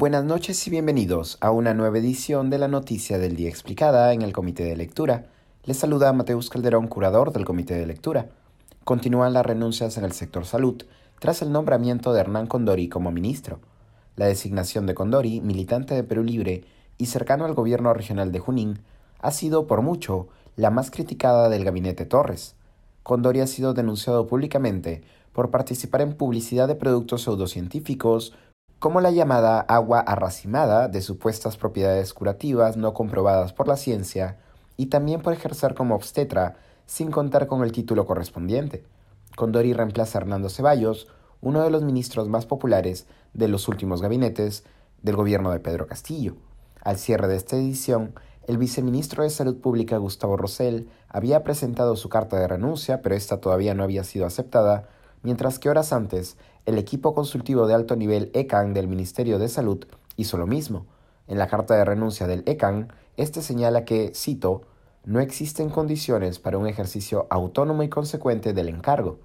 Buenas noches y bienvenidos a una nueva edición de la Noticia del Día Explicada en el Comité de Lectura. Les saluda Mateus Calderón, curador del Comité de Lectura. Continúan las renuncias en el sector salud tras el nombramiento de Hernán Condori como ministro. La designación de Condori, militante de Perú Libre y cercano al gobierno regional de Junín, ha sido por mucho la más criticada del gabinete Torres. Condori ha sido denunciado públicamente por participar en publicidad de productos pseudocientíficos como la llamada agua arracimada de supuestas propiedades curativas no comprobadas por la ciencia, y también por ejercer como obstetra sin contar con el título correspondiente. Condori reemplaza a Hernando Ceballos, uno de los ministros más populares de los últimos gabinetes del gobierno de Pedro Castillo. Al cierre de esta edición, el viceministro de Salud Pública Gustavo Rosell había presentado su carta de renuncia, pero esta todavía no había sido aceptada, mientras que horas antes el equipo consultivo de alto nivel ECAN del Ministerio de Salud hizo lo mismo. En la carta de renuncia del ECAN, este señala que, cito, no existen condiciones para un ejercicio autónomo y consecuente del encargo.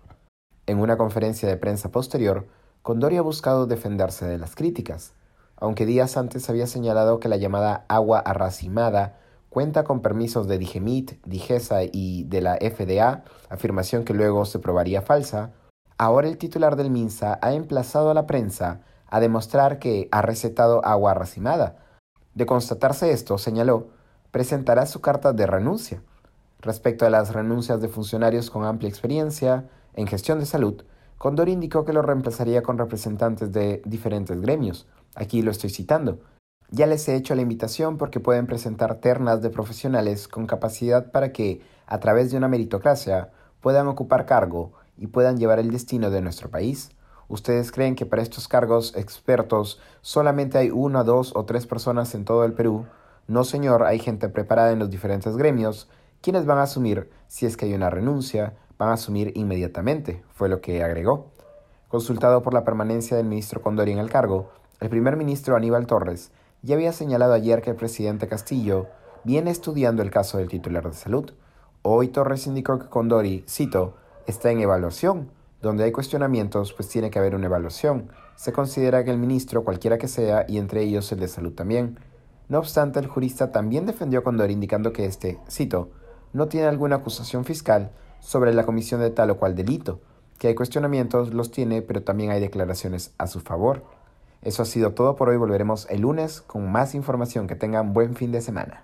En una conferencia de prensa posterior, Condori ha buscado defenderse de las críticas, aunque días antes había señalado que la llamada agua arracimada cuenta con permisos de Digemit, Digesa y de la FDA, afirmación que luego se probaría falsa, Ahora el titular del MINSA ha emplazado a la prensa a demostrar que ha recetado agua racimada. De constatarse esto, señaló, presentará su carta de renuncia. Respecto a las renuncias de funcionarios con amplia experiencia en gestión de salud, Condor indicó que lo reemplazaría con representantes de diferentes gremios. Aquí lo estoy citando. Ya les he hecho la invitación porque pueden presentar ternas de profesionales con capacidad para que, a través de una meritocracia, puedan ocupar cargo y puedan llevar el destino de nuestro país? ¿Ustedes creen que para estos cargos expertos solamente hay una, dos o tres personas en todo el Perú? No, señor, hay gente preparada en los diferentes gremios. quienes van a asumir si es que hay una renuncia? Van a asumir inmediatamente, fue lo que agregó. Consultado por la permanencia del ministro Condori en el cargo, el primer ministro Aníbal Torres ya había señalado ayer que el presidente Castillo viene estudiando el caso del titular de salud. Hoy Torres indicó que Condori, cito, está en evaluación. Donde hay cuestionamientos, pues tiene que haber una evaluación. Se considera que el ministro, cualquiera que sea, y entre ellos el de salud también. No obstante, el jurista también defendió a Condor indicando que este, cito, no tiene alguna acusación fiscal sobre la comisión de tal o cual delito, que hay cuestionamientos, los tiene, pero también hay declaraciones a su favor. Eso ha sido todo por hoy, volveremos el lunes con más información. Que tengan buen fin de semana.